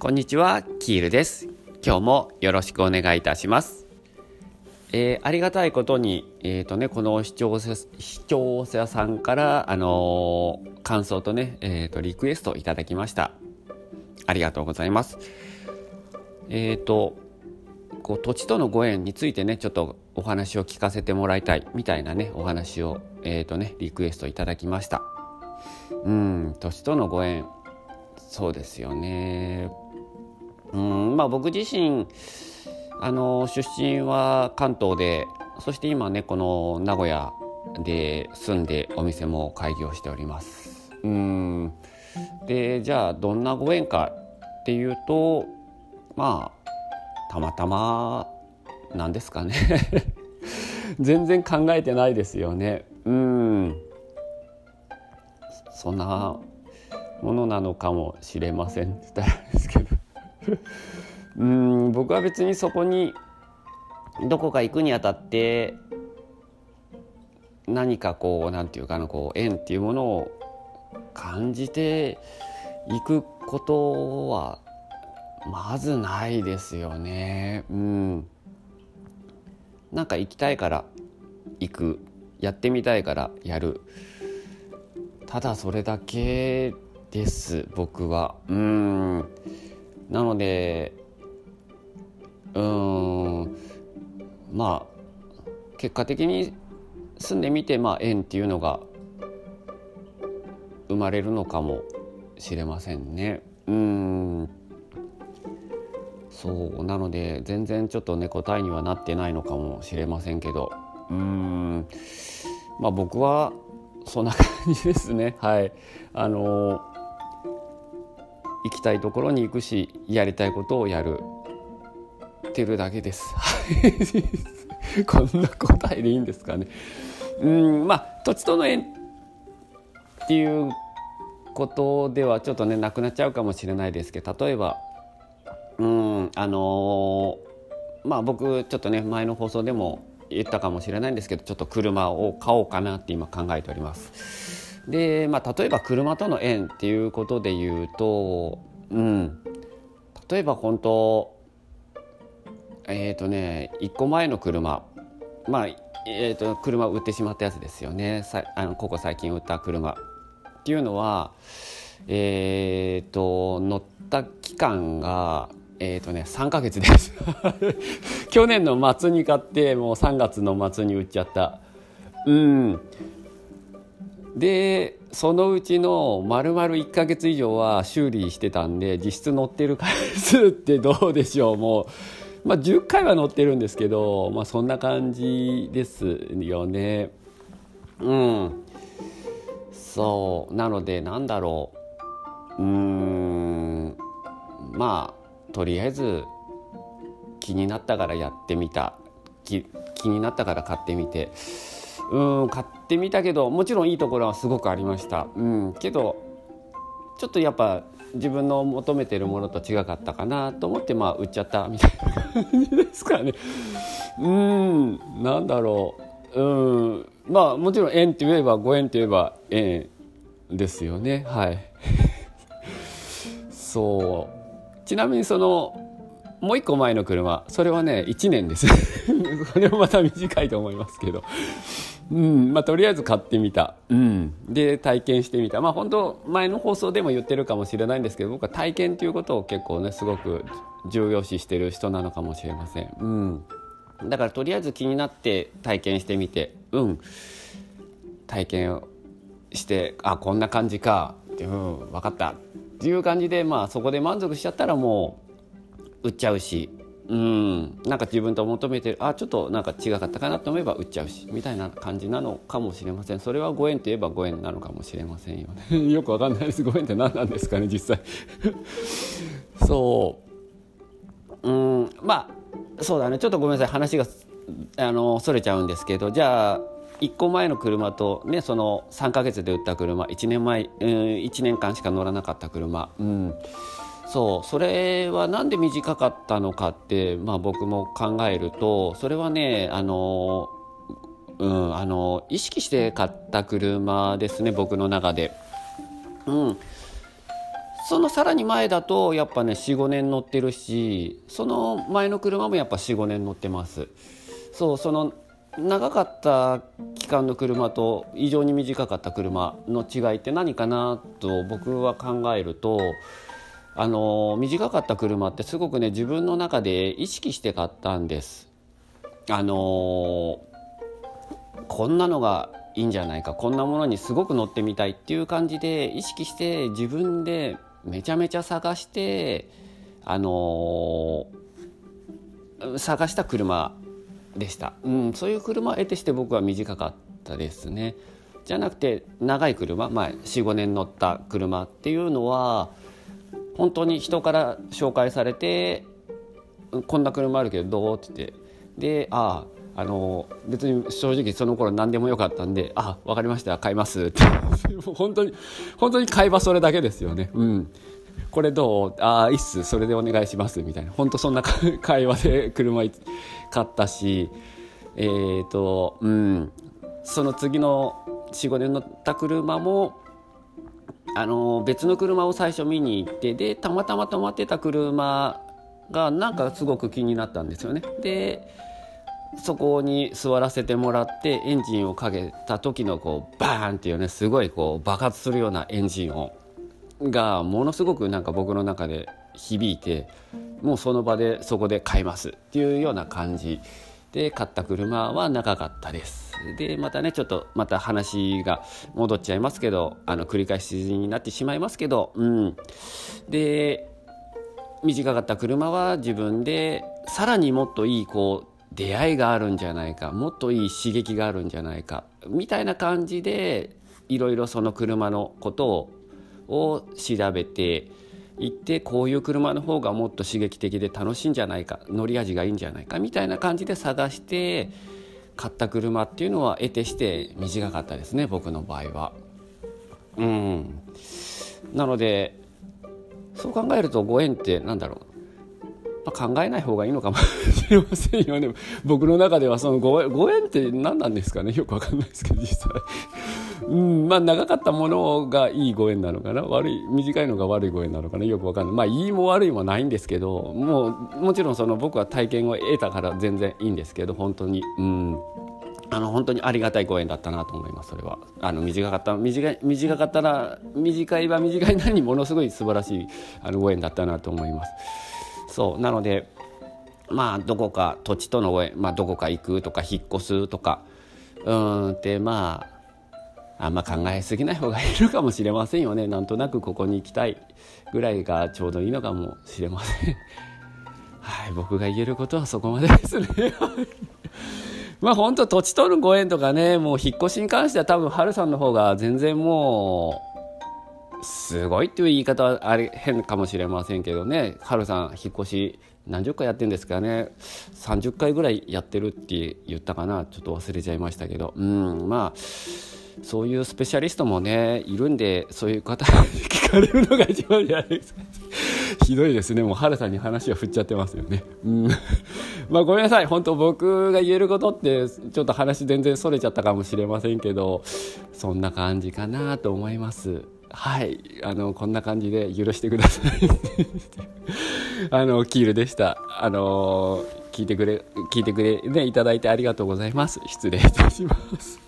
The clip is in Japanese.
こんにちは、キールです。今日もよろしくお願いいたします。えーありがたいことに、えーとね、この視聴者視聴者さんから、あのー感想とね、えーとリクエストいただきました。ありがとうございます。えっ、とこう土地とのご縁についてねちょっとお話を聞かせてもらいたいみたいなねお話を、えーとね、リクエストいただきました。うん土地とのご縁そうですよね。うんまあ僕自身あの出身は関東でそして今ねこの名古屋で住んでお店も開業しております。うんでじゃあどんなご縁かっていうとまあたまたまなんですかね 全然考えてないですよねうんそんなものなのかもしれませんって言ったらですけどうん僕は別にそこにどこか行くにあたって何かこうなんていうかなこう縁っていうものを感じていくことはまずないですよね。うん。なんか行きたいから行く、やってみたいからやる。ただそれだけです僕は。うん。なので、うん。まあ結果的に住んでみてまあ縁っていうのが生まれるのかもしれませんね。うん。そうなので全然ちょっとね答えにはなってないのかもしれませんけどうんまあ僕はそんな感じですねはいあの行きたいところに行くしやりたいことをやる。てるだけです。こんな答えでいいんですかね。うんまあ土地との縁っていうことではちょっとねなくなっちゃうかもしれないですけど例えばうんあのーまあ僕ちょっとね前の放送でも言ったかもしれないんですけどちょっと車を買おうかなって今考えております。でまあ例えば車との縁っていうことで言うとうん。例えば本当えっ、とね1個前の車まあえー、と車を売ってしまったやつですよね。さあのここ最近売った車っていうのはえっ、と乗った期間がえっ、とね3ヶ月です。去年の末に買ってもう3月の末に売っちゃった。うん。でそのうちの丸々1ヶ月以上は修理してたんで実質乗ってる回数ってどうでしょう。もう、まあ、10回は乗ってるんですけど、まあ、そんな感じですよね。うん。そう。なのでなんだろう。うーん。まあとりあえず気になったからやってみた。気気になったから買ってみて。うん買ってみたけどもちろんいいところはすごくありました。うんけどちょっとやっぱ自分の求めてるものと違かったかなと思ってまあ売っちゃったみたいな感じですかね。うんなんだろう。うんまあもちろん縁って言えばご縁って言えば縁ですよね。はい。そう。ちなみにそのもう一個前の車それはね1年です。これもまた短いと思いますけど。うん。まあとりあえず買ってみた、うん、で体験してみた。まあ本当前の放送でも言ってるかもしれないんですけど僕は体験ということを結構ねすごく重要視してる人なのかもしれません、うん、だからとりあえず気になって体験してみてうん。体験をしてあこんな感じか。ってうん分かった。っていう感じでまあそこで満足しちゃったらもう売っちゃうしうん。なんか自分と求めてるあちょっとなんか違かったかなと思えば売っちゃうしみたいな感じなのかもしれません。それはご縁といえばご縁なのかもしれませんよね。よくわかんないです。ご縁って何なんですかね実際。そう。うん。まあそうだね。ちょっとごめんなさい。話があのそれちゃうんですけど。じゃあ1個前の車と、ね、その3ヶ月で売った車。1年前、うん、1年間しか乗らなかった車、うん、そうそれはなんで短かったのかって、まあ、僕も考えるとそれはねあの、うん、あの意識して買った車ですね僕の中で。うんそのさらに前だとやっぱね45年乗ってるしその前の車もやっぱ45年乗ってますそうその長かった期間の車と異常に短かった車の違いって何かなと僕は考えるとあの短かった車ってすごくね自分の中で意識して買ったんです。あのこんなのがいいんじゃないかこんなものにすごく乗ってみたいっていう感じで意識して自分でめちゃめちゃ探してあの探した車でした、うん、そういう車を得てして僕は短かったですねじゃなくて長い車、まあ、45年乗った車っていうのは本当に人から紹介されて「こんな車あるけどどう?」って言ってで「ああの別に正直その頃何でもよかったんで「あ分かりました買います」って。本当に本当に会話それだけですよね。うん。これどう？ああいいっす。それでお願いします。みたいな。本当そんな会話で車買ったしえっ、ー、とうん。その次の45年乗った車もあの別の車を最初見に行ってでたまたま止まってた車がなんかすごく気になったんですよね。でそこに座らせてもらってエンジンをかけた時のこうバーンっていうねすごいこう爆発するようなエンジン音がものすごくなんか僕の中で響いてもうその場でそこで買いますっていうような感じで買った車は長かったです。でまたねちょっとまた話が戻っちゃいますけどあの繰り返しになってしまいますけどうん。で短かった車は自分でさらにもっといいこう出会いがあるんじゃないかもっといい刺激があるんじゃないかみたいな感じでいろいろその車のことを調べて行ってこういう車の方がもっと刺激的で楽しいんじゃないか乗り味がいいんじゃないかみたいな感じで探して買った車っていうのは得てして短かったですね僕の場合は。うん、なのでそう考えるとご縁って何だろう。ま、考えない方がいいのかもしれませんよね。僕の中ではそのごご縁って何なんですかね。よく分かんないですけど実際。うんまあ長かったものがいいご縁なのかな。悪い短いのが悪いご縁なのかな。よく分かんない。まあいいも悪いもないんですけどもうもちろんその僕は体験を得たから全然いいんですけど本当に。うん。あの本当にありがたいご縁だったなと思いますそれは。あの短かった短い短かったら短いは短いなにものすごい素晴らしいあのご縁だったなと思います。そう。なのでまあどこか土地とのご縁まあ、どこか行くとか引っ越すとか。うんってまああんま考えすぎない方がいいのかもしれませんよね。なんとなくここに行きたいぐらいがちょうどいいのかもしれません。はい僕が言えることはそこまでですね。まあ本当土地とのご縁とかねもう引っ越しに関しては多分ハルさんの方が全然もうすごいっていう言い方はあれ変かもしれませんけどね。ハルさん引っ越し何十回やってんですかね。30回ぐらいやってるって言ったかな。ちょっと忘れちゃいましたけど。うんまあそういうスペシャリストもねいるんでそういう方に聞かれるのが一番じゃないですか。ひどいですね。もうハルさんに話を振っちゃってますよね。うん。まあごめんなさい。本当僕が言えることってちょっと話全然それちゃったかもしれませんけどそんな感じかなと思います。はい。あのこんな感じで許してください。あのキールでした。あの聞いてくれ聞いてくれねいただいてありがとうございます。失礼いたします。